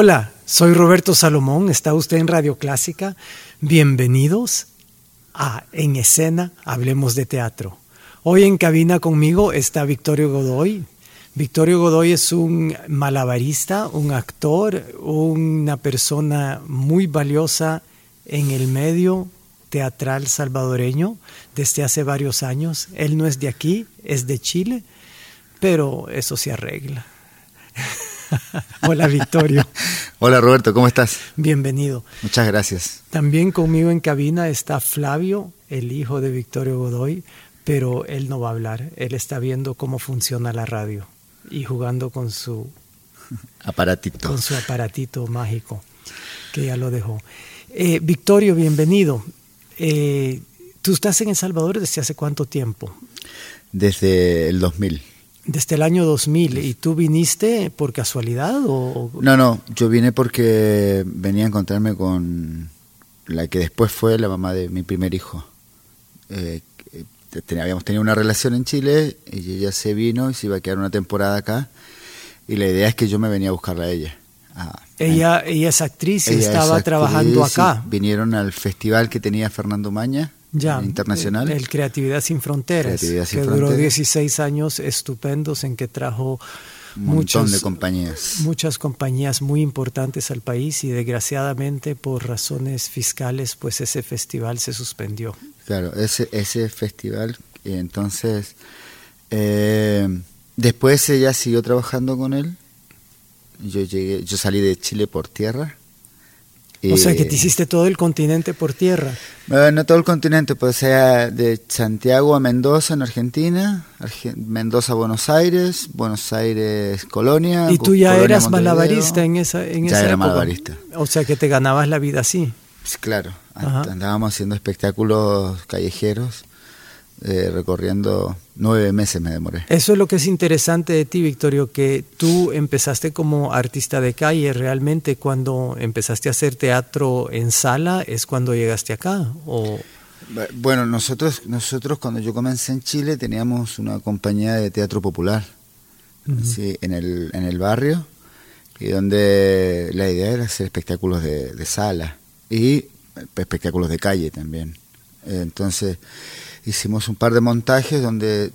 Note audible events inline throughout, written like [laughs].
Hola, soy Roberto Salomón, está usted en Radio Clásica. Bienvenidos a En Escena, Hablemos de Teatro. Hoy en cabina conmigo está Victorio Godoy. Victorio Godoy es un malabarista, un actor, una persona muy valiosa en el medio teatral salvadoreño desde hace varios años. Él no es de aquí, es de Chile, pero eso se arregla. [laughs] [laughs] Hola Victorio. Hola Roberto, ¿cómo estás? Bienvenido. Muchas gracias. También conmigo en cabina está Flavio, el hijo de Victorio Godoy, pero él no va a hablar. Él está viendo cómo funciona la radio y jugando con su aparatito. Con su aparatito mágico, que ya lo dejó. Eh, Victorio, bienvenido. Eh, ¿Tú estás en El Salvador desde hace cuánto tiempo? Desde el 2000. Desde el año 2000. ¿Y tú viniste por casualidad? O? No, no, yo vine porque venía a encontrarme con la que después fue la mamá de mi primer hijo. Eh, habíamos tenido una relación en Chile y ella se vino y se iba a quedar una temporada acá. Y la idea es que yo me venía a buscarla a ella. ella, ella es actriz y estaba trabajando acá. Vinieron al festival que tenía Fernando Maña ya, internacional. El, Creatividad Sin Fronteras, que duró 16 años estupendos en que trajo un montón de compañías. Muchas compañías muy importantes al país y desgraciadamente por razones fiscales pues ese festival se suspendió. Claro, ese, ese festival y entonces eh, después ella siguió trabajando con él. Yo llegué, yo salí de Chile por tierra o sea, que te hiciste todo el continente por tierra. no todo el continente, pues sea de Santiago a Mendoza en Argentina, Mendoza a Buenos Aires, Buenos Aires Colonia. ¿Y tú ya eras malabarista en esa, en ya era malabarista. O sea, que te ganabas la vida así. Pues claro, andábamos haciendo espectáculos callejeros eh, recorriendo nueve meses me demoré. Eso es lo que es interesante de ti, Victorio, que tú empezaste como artista de calle, realmente cuando empezaste a hacer teatro en sala es cuando llegaste acá o bueno, nosotros nosotros cuando yo comencé en Chile teníamos una compañía de teatro popular en, el, en el barrio y donde la idea era hacer espectáculos de, de sala y espectáculos de calle también. Entonces, hicimos un par de montajes donde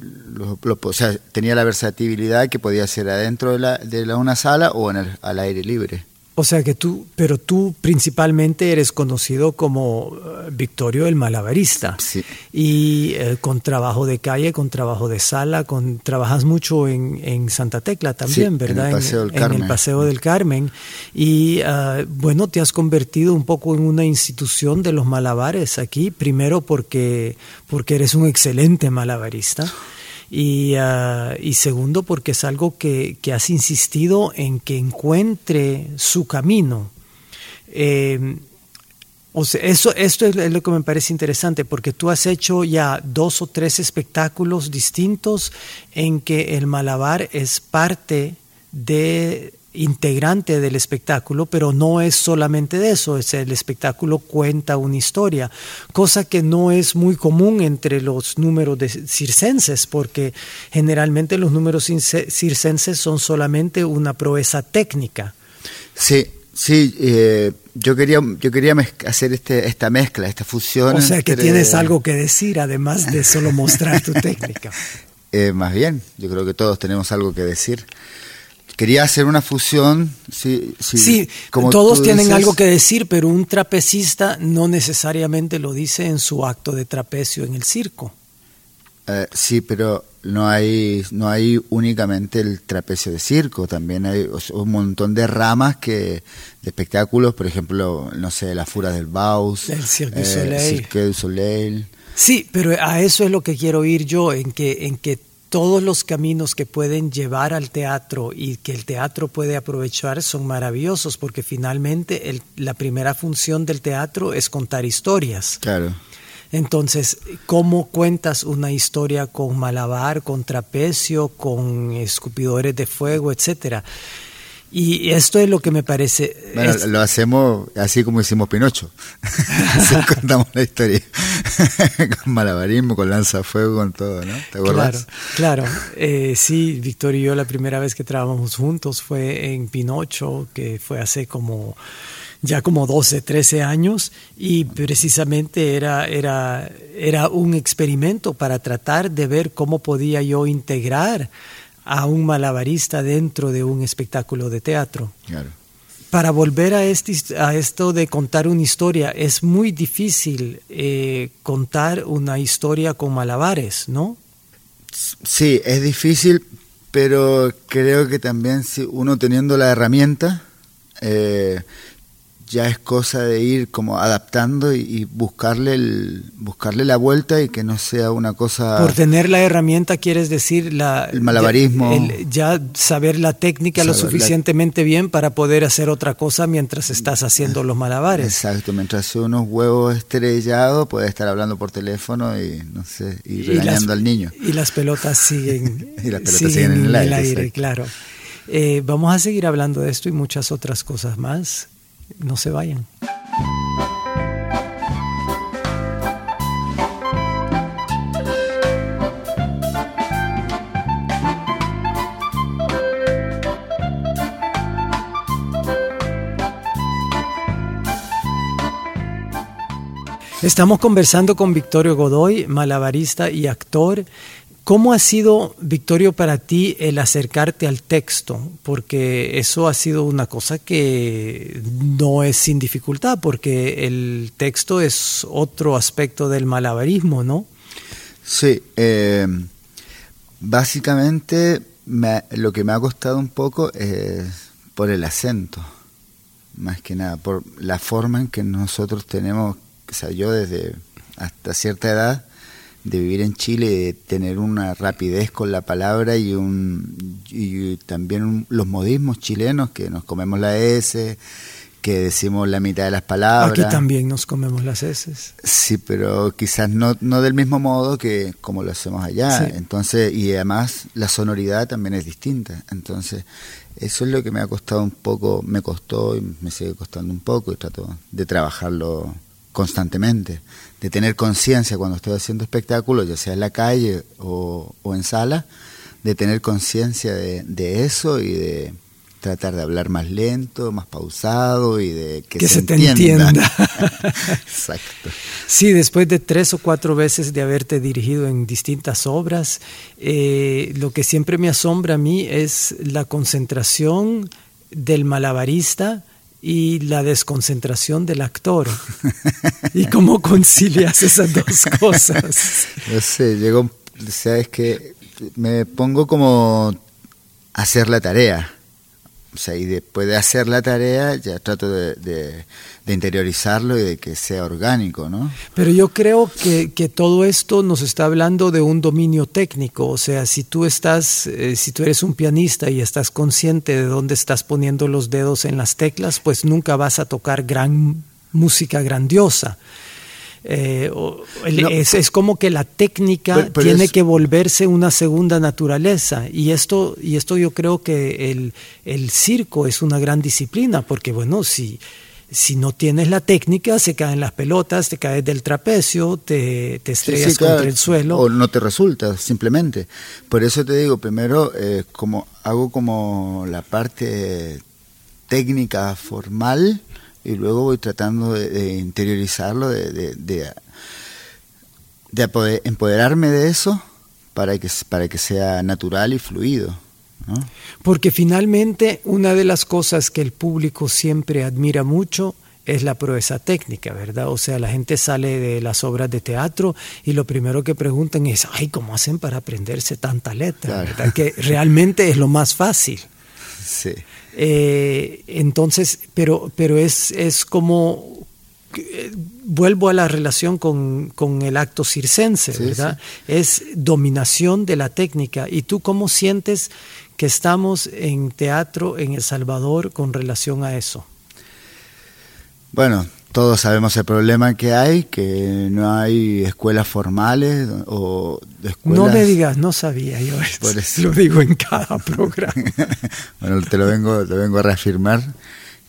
tenía la versatilidad que podía ser adentro de, la, de la, una sala o en el, al aire libre. O sea que tú, pero tú principalmente eres conocido como eh, Victorio el malabarista. Sí. Y eh, con trabajo de calle, con trabajo de sala, con trabajas mucho en, en Santa Tecla también, ¿verdad? En el Paseo del Carmen. En el Paseo del Carmen. Y eh, bueno, te has convertido un poco en una institución de los malabares aquí, primero porque, porque eres un excelente malabarista. Ah, y, segundo porque es algo que, has insistido en que encuentre su camino. Eh, o sea, eso, esto es lo que me parece interesante, porque tú has hecho ya dos o tres espectáculos distintos en que el malabar es parte de integrante del espectáculo, pero no es solamente de eso, es el espectáculo cuenta una historia, cosa que no es muy común entre los números de circenses, porque generalmente los números circenses son solamente una proeza técnica. Sí, sí, eh, yo quería, yo quería hacer este, esta mezcla, esta fusión. O sea que tienes algo que decir, además de solo mostrar tu técnica. [laughs] Eh, más bien, yo creo que todos tenemos algo que decir quería hacer una fusión. Sí, sí, como todos tienen algo que decir, pero un trapecista no necesariamente lo dice en su acto de trapecio en el circo. Eh, sí, pero no hay, no hay únicamente el trapecio de circo, también hay un montón de ramas que, de espectáculos, por ejemplo, no sé, la Fura del Baus, el Cirque du eh, Soleil. Cirque du Soleil. Sí, pero a eso es lo que quiero ir yo, en que, en que todos los caminos que pueden llevar al teatro y que el teatro puede aprovechar son maravillosos, porque finalmente el- la primera función del teatro es contar historias. Claro. Entonces, ¿cómo cuentas una historia con malabar, con trapecio, con escupidores de fuego, etcétera? Y esto es lo que me parece. Bueno, es- lo hacemos así como hicimos Pinocho. [laughs] así contamos la historia. [laughs] con malabarismo, con lanzafuego, con todo, ¿no? ¿Te acuerdas? Claro, claro. Eh, sí, Víctor y yo la primera vez que trabajamos juntos fue en Pinocho, que fue hace como ya como 12, 13 años y precisamente era, era, era un experimento para tratar de ver cómo podía yo integrar a un malabarista dentro de un espectáculo de teatro. Claro. Para volver a, este, a esto de contar una historia, es muy difícil eh, contar una historia con malabares, ¿no? Sí, es difícil, pero creo que también si uno teniendo la herramienta, eh, ya es cosa de ir como adaptando y, y buscarle el, buscarle la vuelta y que no sea una cosa Por tener la herramienta quieres decir la, El malabarismo. Ya, el- ya saber la técnica lo la- suficientemente bien para poder hacer otra cosa mientras estás haciendo los malabares. Exacto, mientras hace unos huevos estrellados puede estar hablando por teléfono y no sé, y Y regañando las- al niño. Y las pelotas siguen, [laughs] Y las pelotas siguen en el aire, exacto. claro. Eh, vamos a seguir hablando de esto y muchas otras cosas más. No se vayan. Estamos conversando con Victorio Godoy, malabarista y actor. ¿Cómo ha sido, Victorio, para ti el acercarte al texto? Porque eso ha sido una cosa que no es sin dificultad, porque el texto es otro aspecto del malabarismo, ¿no? Sí, eh, básicamente me- lo que me ha costado un poco es por el acento, más que nada, por la forma en que nosotros tenemos, o sea, yo desde hasta cierta edad, de vivir en Chile, de tener una rapidez con la palabra y, un, y también un- los modismos chilenos, que nos comemos la S, que decimos la mitad de las palabras. Aquí también nos comemos las heces. Sí, pero quizás no, no del mismo modo que como lo hacemos allá. Sí. Entonces, y además la sonoridad también es distinta. Entonces, eso es lo que me ha costado un poco, me costó y me sigue costando un poco y trato de trabajarlo constantemente, de tener conciencia cuando estoy haciendo espectáculos, ya sea en la calle o, o en sala, de tener conciencia de, de eso y de tratar de hablar más lento, más pausado y de que, Que se, se te entienda. entienda. Exacto. [laughs] [laughs] Sí, después de tres o cuatro veces de haberte dirigido en distintas obras, eh, lo que siempre me asombra a mí es la concentración del malabarista y la desconcentración del actor. ¿Y cómo concilias esas dos [laughs] cosas? No sé, llegó, sabes que me pongo como a hacer la tarea. O sea, y después de hacer la tarea ya trato de, interiorizarlo y de que sea orgánico, ¿no? Pero yo creo que, que todo esto nos está hablando de un dominio técnico. O sea, si tú estás, eh, si tú eres un pianista y estás consciente de dónde estás poniendo los dedos en las teclas, pues nunca vas a tocar gran música grandiosa. Eh, o- el- No. es, es como que la técnica Pero- pero tiene es- que volverse una segunda naturaleza y esto y esto yo creo que el, el circo es una gran disciplina porque bueno si si no tienes la técnica se caen las pelotas te caes del trapecio te, te Sí, estrellas sí, claro. contra el suelo O no te resulta, simplemente. Por eso te digo, primero eh, como hago como la parte técnica formal y luego voy tratando de, de interiorizarlo, de, de, de, empoderarme de eso para que, para que sea natural y fluido. ¿no? Porque finalmente una de las cosas que el público siempre admira mucho es la proeza técnica, ¿verdad? O sea, la gente sale de las obras de teatro y lo primero que preguntan es, ay, ¿cómo hacen para aprenderse tanta letra? ¿verdad? Que realmente es lo más fácil. [laughs] Sí. Eh, entonces, pero, pero es, es como, eh, vuelvo a la relación con, con el acto circense, ¿verdad? Es dominación de la técnica. ¿Y tú cómo sientes que estamos en teatro en El Salvador con relación a eso? Bueno, todos sabemos el problema que hay, que no hay escuelas formales o escuelas... No me digas, no sabía yo eso. Lo digo en cada programa. [laughs] bueno, te lo vengo, te vengo a reafirmar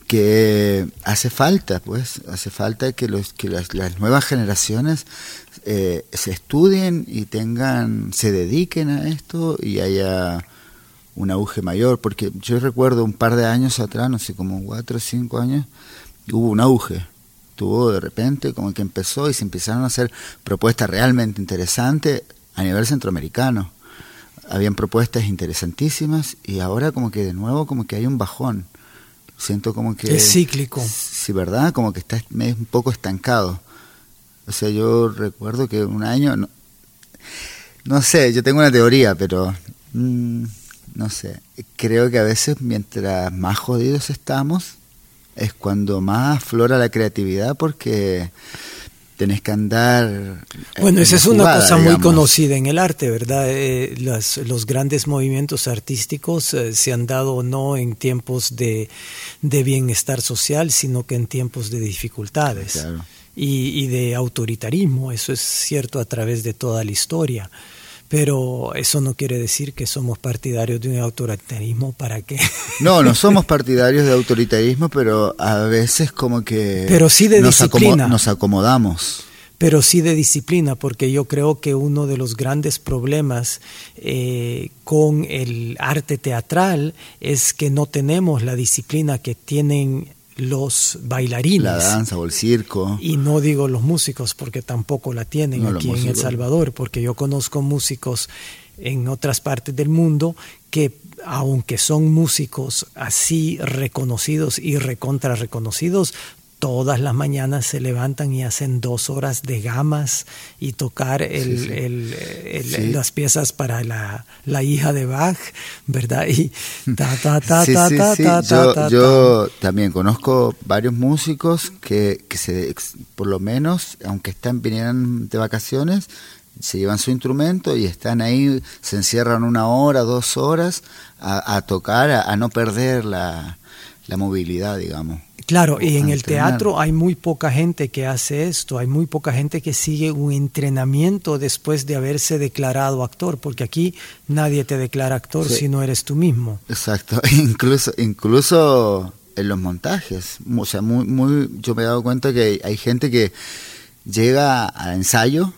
que hace falta, pues, hace falta que los que las, nuevas generaciones eh, se estudien y tengan, se dediquen a esto y haya un auge mayor, porque yo recuerdo un par de años atrás, no sé, como cuatro o cinco años, hubo un auge. Tuvo de repente como que empezó y se empezaron a hacer propuestas realmente interesantes a nivel centroamericano. Habían propuestas interesantísimas y ahora como que de nuevo como que hay un bajón. Siento como que... Es cíclico. Sí, ¿verdad? Como que está un poco estancado. O sea, yo recuerdo que un año... No, sé, yo tengo una teoría, pero... Mm, no sé. Creo que a veces mientras más jodidos estamos, es cuando más flora la creatividad porque tenés que andar. Bueno, esa es una cosa muy conocida en el arte, ¿verdad? Eh, los grandes movimientos artísticos eh, se han dado no en tiempos de, de, bienestar social, sino que en tiempos de dificultades y, y de autoritarismo. Eso es cierto a través de toda la historia pero eso no quiere decir que somos partidarios de un autoritarismo para qué. No, no [laughs] somos partidarios de autoritarismo, pero a veces como que pero sí de nos, disciplina. nos acomodamos. Pero sí de disciplina, porque yo creo que uno de los grandes problemas eh, con el arte teatral es que no tenemos la disciplina que tienen los bailarines. La danza o el circo. Y no digo los músicos porque tampoco la tienen aquí en El Salvador, porque yo conozco músicos en otras partes del mundo que aunque son músicos así reconocidos y recontra reconocidos, todas las mañanas se levantan y hacen dos horas de gamas y tocar las piezas para la, hija de Bach, ¿verdad? Y ta, ta, ta, ta, ta, ta, Yo, también conozco varios músicos que, que se, por lo menos, aunque están vinieran de vacaciones, se llevan su instrumento y están ahí, se encierran una hora, dos horas a, tocar, a, no perder la, la movilidad, digamos. Claro, y en el teatro hay muy poca gente que hace esto, hay muy poca gente que sigue un entrenamiento después de haberse declarado actor, porque aquí nadie te declara actor si no eres tú mismo. Exacto, [laughs] incluso, incluso en los montajes, o sea, muy, muy, yo me he dado cuenta que hay gente que llega al ensayo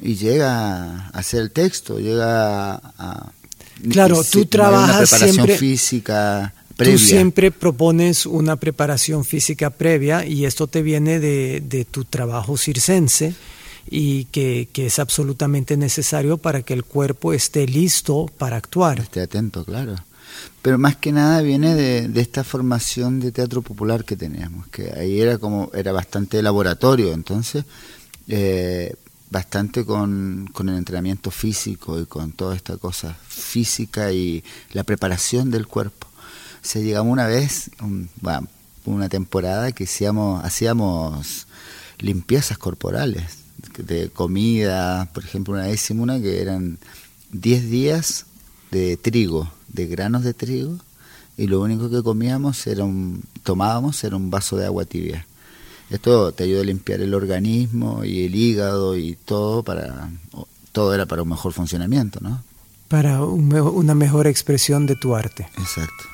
y llega a hacer el texto, llega a... Claro, tú trabajas una preparación siempre... física Tú siempre propones una preparación física previa y esto te viene de, tu trabajo circense y que, es absolutamente necesario para que el cuerpo esté listo para actuar. Esté atento, claro. Pero más que nada viene de, esta formación de teatro popular que teníamos, que ahí era como era bastante laboratorio, entonces eh, bastante con, con el entrenamiento físico y con toda esta cosa física y la preparación del cuerpo se llegamos una vez, bueno, una temporada que hacíamos, hacíamos limpiezas corporales de comida, por ejemplo, una vez hicimos una que eran 10 días de trigo, de granos de trigo, y lo único que comíamos era un, tomábamos era un vaso de agua tibia. Esto te ayuda a limpiar el organismo y el hígado y todo para todo era para un mejor funcionamiento, ¿no? Para una mejor expresión de tu arte. Exacto.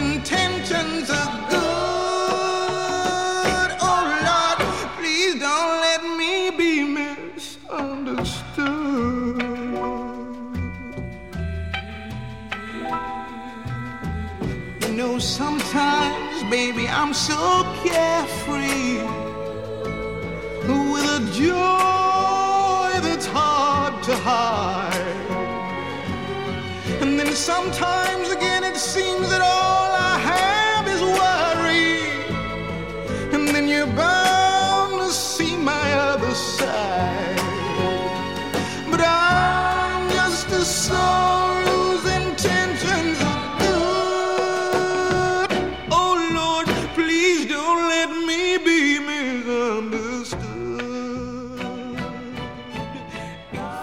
sometimes, baby, I'm so carefree with a joy that's hard to hide. And then sometimes again it seems that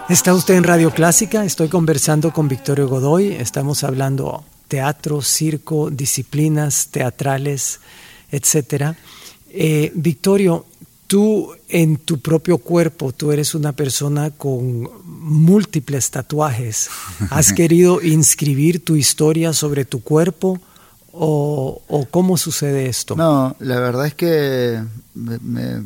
Está usted en Radio Clásica, estoy conversando con Victorio Godoy, estamos hablando teatro, circo, disciplinas teatrales, etcétera. Eh, Victorio, tú en tu propio cuerpo, tú eres una persona con múltiples tatuajes. ¿Has [laughs] querido inscribir tu historia sobre tu cuerpo o, o cómo sucede esto? No, la verdad es que me- me-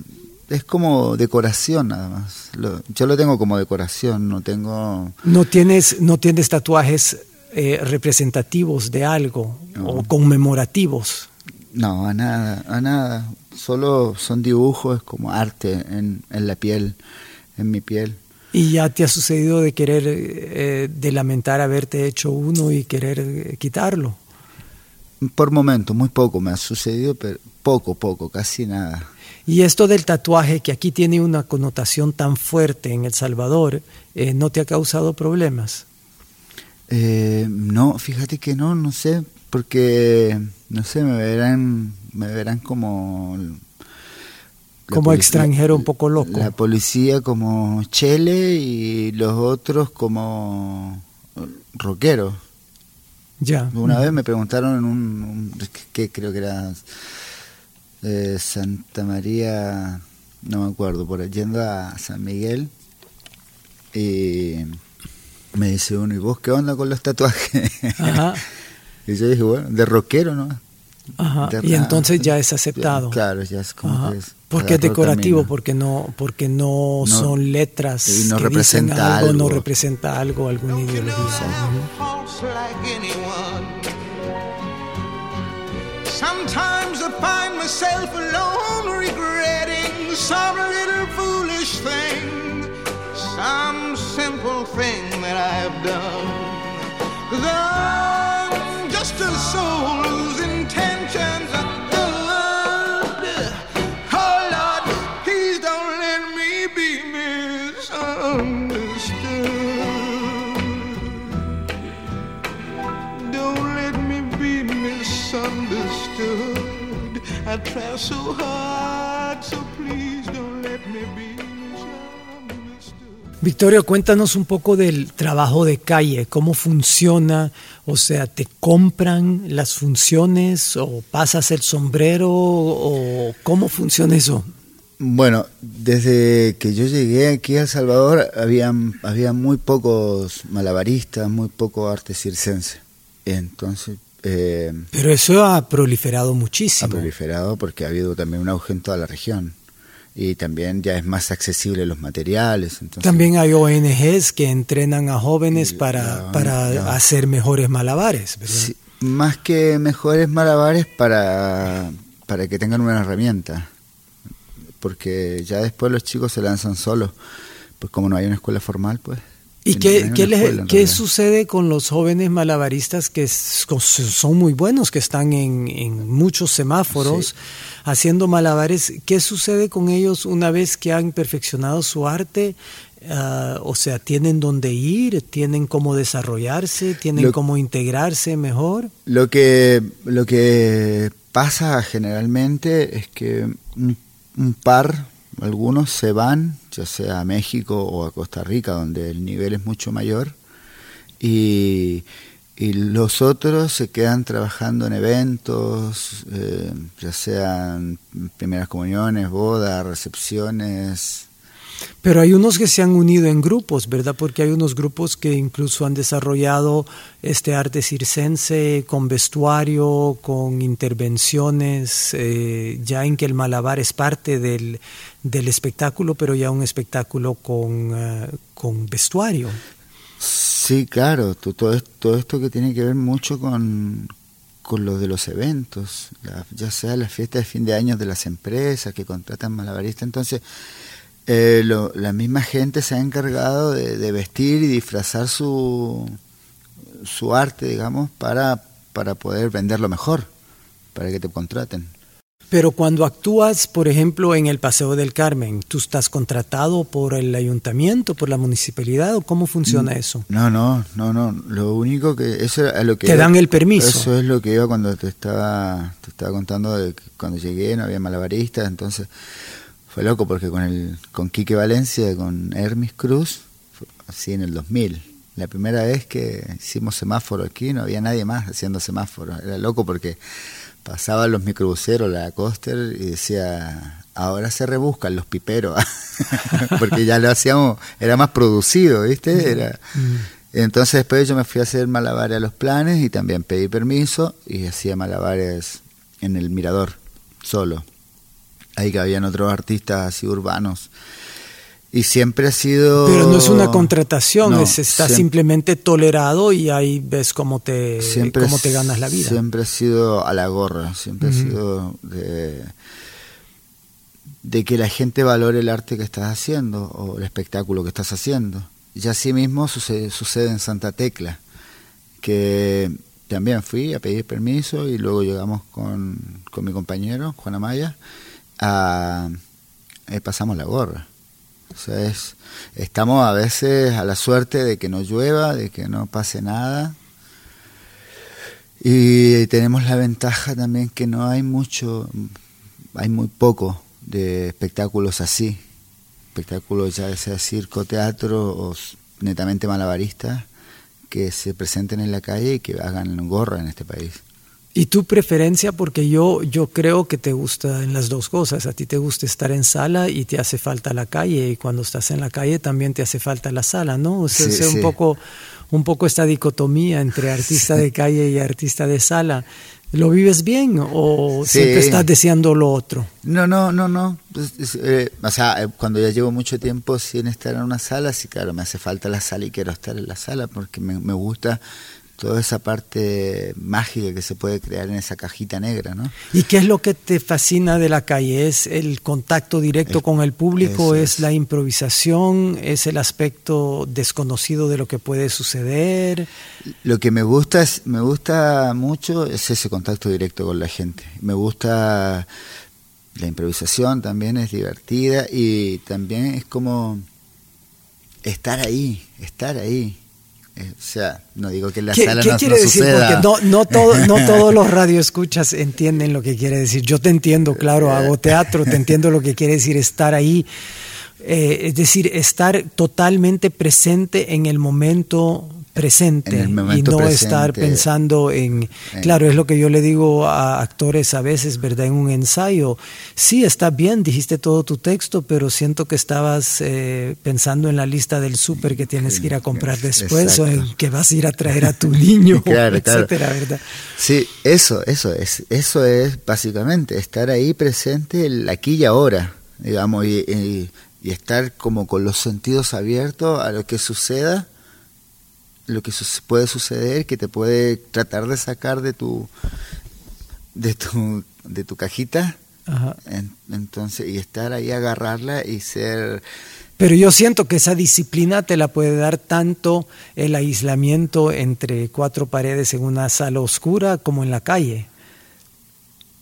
es como decoración nada más. Lo- yo lo tengo como decoración, no tengo... ¿No tienes, no tienes tatuajes eh, representativos de algo No. o conmemorativos? No, a nada, a nada. Solo son dibujos, como arte en, en la piel, en mi piel. ¿Y ya te ha sucedido de querer, eh, de lamentar haberte hecho uno y querer eh, quitarlo? Por momentos, muy poco me ha sucedido, pero poco, poco, casi nada. Y esto del tatuaje, que aquí tiene una connotación tan fuerte en El Salvador, eh, ¿no te ha causado problemas? Eh, no, fíjate que no, no sé, porque, no sé, me verán, me verán como... Como extranjero un poco loco. La policía como chele y los otros como rockero. Ya. Una vez me preguntaron en un, un- que creo que era eh, Santa María, no me acuerdo, por yendo a San Miguel y me dice uno, ¿y vos qué onda con los tatuajes? Ajá, [laughs] y yo dije, bueno, de rockero, ¿no? ajá. De- Y entonces ya es aceptado. Claro, ya es como Ajá. que es- Porque es decorativo, camino. porque no, porque no, No, son letras y no que representa dicen algo, no algo. representa algo, know ideología. Sometimes I find myself alone regretting some little foolish thing, some simple thing that I've done. Cause try so hard, so please don't let me be misunderstood. Victorio, cuéntanos un poco del trabajo de calle, cómo funciona, o sea, ¿te compran las funciones o pasas el sombrero o cómo funciona eso? Bueno, desde que yo llegué aquí a El Salvador había, había muy pocos malabaristas, muy poco arte circense. Entonces eh, Pero eso ha proliferado ha muchísimo. proliferado porque ha habido también un auge en toda la región. Y también ya es más accesible los materiales. Entonces, También hay ONGs que entrenan a jóvenes Y para, para hacer mejores malabares, ¿verdad? Sí, más que mejores malabares para, para que tengan una herramienta. Porque ya después los chicos se lanzan solos. Pues como no hay una escuela formal, pues. ¿Y qué, qué, escuela, qué sucede con los jóvenes malabaristas que son muy buenos, que están en, en muchos semáforos Sí. haciendo malabares? ¿Qué sucede con ellos una vez que han perfeccionado su arte? Ah, o sea, ¿tienen dónde ir? ¿Tienen cómo desarrollarse? ¿Tienen Lo- cómo integrarse mejor? Lo que, lo que pasa generalmente es que un, un par, algunos se van, ya sea a México o a Costa Rica, donde el nivel es mucho mayor, y, y los otros se quedan trabajando en eventos, eh, ya sean primeras comuniones, bodas, recepciones. Pero hay unos que se han unido en grupos, ¿verdad? Porque hay unos grupos que incluso han desarrollado este arte circense con vestuario, con intervenciones, eh, ya en que el malabar es parte del, del espectáculo, pero ya un espectáculo con, eh, con vestuario. Sí, claro, to- todo, todo esto que tiene que ver mucho con, con lo de los eventos, ya sea la fiesta de fin de año de las empresas que contratan malabaristas. Entonces, eh, la misma gente se ha encargado de, vestir y disfrazar su, su arte, digamos, para, para poder venderlo mejor, para que te contraten. Pero cuando actúas, por ejemplo, en el Paseo del Carmen, ¿tú estás contratado por el ayuntamiento, por la municipalidad o cómo funciona mm, eso? No, no, no, no. Lo único que eso es lo que te dan el permiso. Eso es lo que iba cuando te estaba te estaba contando de que cuando llegué no había malabaristas, entonces fue loco porque con el con Quique Valencia, con Hermes Cruz, así en el 2000. La primera vez que hicimos semáforo aquí no había nadie más haciendo semáforo. Era loco porque pasaban los microbuseros, la coaster, y decía, ahora se rebuscan los piperos, [laughs] porque ya lo hacíamos, era más producido, ¿viste? Era, entonces después yo me fui a hacer malabares a los planes y también pedí permiso y hacía malabares en el mirador, solo. Ahí que habían otros artistas así urbanos y siempre ha sido... Pero no es una contratación, es, está simplemente tolerado y ahí ves cómo te, cómo te ganas la vida. Siempre ha sido a la gorra, siempre ha sido de, de que la gente valore el arte que estás haciendo o el espectáculo que estás haciendo. Y así mismo sucede, sucede en Santa Tecla, que también fui a pedir permiso y luego llegamos con, con mi compañero, Juan Amaya, a, eh, pasamos la gorra estamos a veces a la suerte de que no llueva, de que no pase nada. Y tenemos la ventaja también que no hay mucho, hay muy poco de espectáculos así. Espectáculos ya sea circo, teatro o netamente malabaristas que se presenten en la calle y que hagan gorra en este país. ¿Y tu preferencia? Porque yo, yo creo que te gusta en las dos cosas. A ti te gusta estar en sala y te hace falta la calle. Y cuando estás en la calle también te hace falta la sala, ¿no? O sea, un, poco, un poco esta dicotomía entre artista de calle y artista de sala. ¿Lo vives bien o siempre estás deseando lo otro? No, no, no, no. Pues, eh, o sea, eh, cuando ya llevo mucho tiempo sin estar en una sala, sí, claro, me hace falta la sala y quiero estar en la sala porque me, me gusta toda esa parte mágica que se puede crear en esa cajita negra, ¿no? ¿Y qué es lo que te fascina de la calle? ¿Es el contacto directo con el público? ¿Es, la improvisación? ¿Es el aspecto desconocido de lo que puede suceder? Lo que me gusta es, me gusta mucho es ese contacto directo con la gente. Me gusta la improvisación también es divertida y también es como estar ahí, estar ahí o sea, no digo que en la sala no, quiere decir? Porque no, no, todo, no [laughs] todos los radioescuchas entienden lo que quiere decir. Yo te entiendo, claro, hago teatro, te entiendo lo que quiere decir estar ahí. Eh, es decir, estar totalmente presente en el momento presente y no estar pensando en, claro, es lo que yo le digo a actores a veces, ¿verdad? En un ensayo, sí, está bien, dijiste todo tu texto, pero siento que estabas eh, pensando en la lista del súper que tienes que ir a comprar después o en que vas a ir a traer a tu niño, [laughs] etcétera, ¿verdad? Sí, eso, eso es, eso es básicamente estar ahí presente aquí y ahora, digamos, y estar como con los sentidos abiertos a lo que suceda lo que puede suceder que te puede tratar de sacar de tu de tu de tu cajita. Entonces y estar ahí agarrarla y ser pero yo siento que esa disciplina te la puede dar tanto el aislamiento entre cuatro paredes en una sala oscura como en la calle.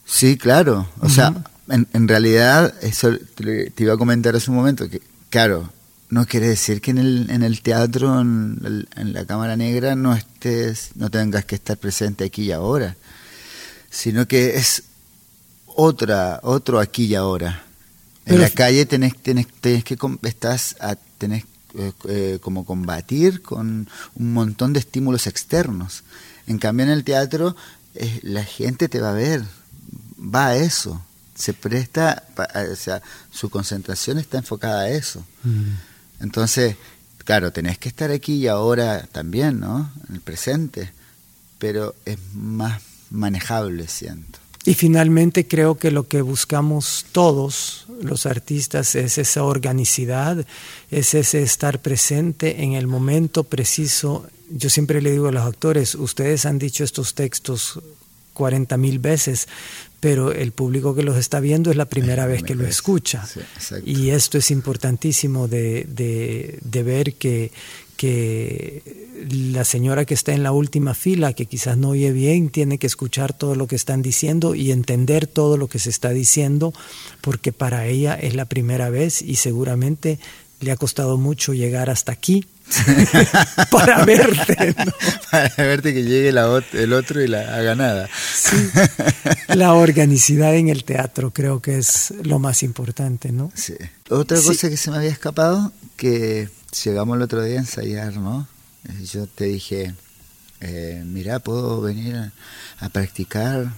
Sí claro. O sea en, en, realidad eso te, te iba a comentar hace un momento que claro no quiere decir que en el, en el teatro, en, la cámara negra, no estés, no tengas que estar presente aquí y ahora, sino que es otra, otro aquí y ahora. En la calle tenés, tenés, tenés que estás a, tenés eh, eh, como combatir con un montón de estímulos externos. En cambio en el teatro eh, la gente te va a ver, va a eso, se presta, o sea, su concentración está enfocada a eso. Mm. Entonces, claro, tenés que estar aquí y ahora también, ¿no? En el presente, pero es más manejable, siento. Y finalmente creo que lo que buscamos todos los artistas es esa organicidad, es ese estar presente en el momento preciso. Yo siempre le digo a los actores, ustedes han dicho estos textos 40 mil veces, pero el público que los está viendo es la primera vez que lo escucha. y esto es importantísimo de, de, ver que, que la señora que está en la última fila, que quizás no oye bien, tiene que escuchar todo lo que están diciendo y entender todo lo que se está diciendo, porque para ella es la primera vez y seguramente le ha costado mucho llegar hasta aquí [laughs] para verte. [laughs] Para verte que llegue el otro y la haga nada. La organicidad en el teatro creo que es lo más importante, ¿no? Sí. Otra cosa que se me había escapado, que llegamos el otro día a ensayar, ¿no? Eh, yo te dije, eh, mira, ¿puedo venir a, practicar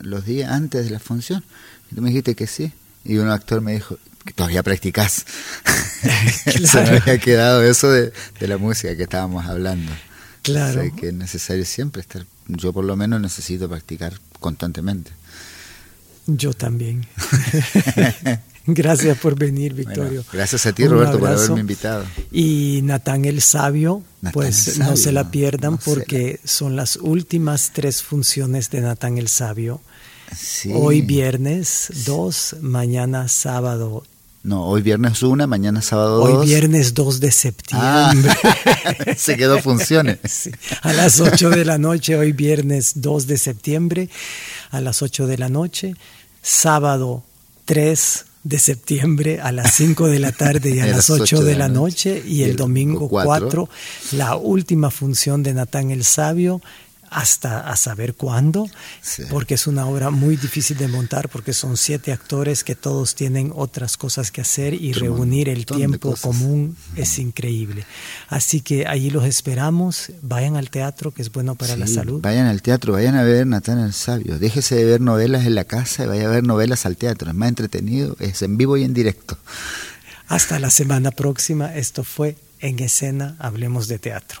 los días antes de la función? Y tú me dijiste que sí. Y un actor me dijo, todavía practicás. [laughs] [laughs] Se me había quedado eso de, la música que estábamos hablando. Claro. que es necesario siempre estar, yo por lo menos necesito practicar constantemente. Yo también. [laughs] gracias por venir, Victorio. gracias a ti, Roberto, por haberme invitado. Y Natán el Sabio, pues no se la pierdan porque son las últimas tres funciones de Natán el Sabio. Hoy viernes 2, mañana sábado no, hoy viernes una, mañana sábado dos. Hoy viernes 2 de septiembre. Ah, [laughs] se quedó funciones. [laughs] a las 8 de la noche, hoy viernes 2 de septiembre, a las 8 de la noche. Sábado 3 de septiembre a las 5 de la tarde y a, [laughs] las 8, de, la noche. Y, el, domingo 4, la última función de Natán el Sabio hasta a saber cuándo, porque es una obra muy difícil de montar, porque son siete actores que todos tienen otras cosas que hacer y reunir el tiempo común es increíble. Así que allí los esperamos, vayan al teatro, que es bueno para la salud. Vayan al teatro, vayan a ver Natán el Sabio, déjese de ver novelas en la casa y vaya a ver novelas al teatro, es más entretenido, es en vivo y en directo. Hasta la semana próxima, esto fue En Escena, Hablemos de Teatro.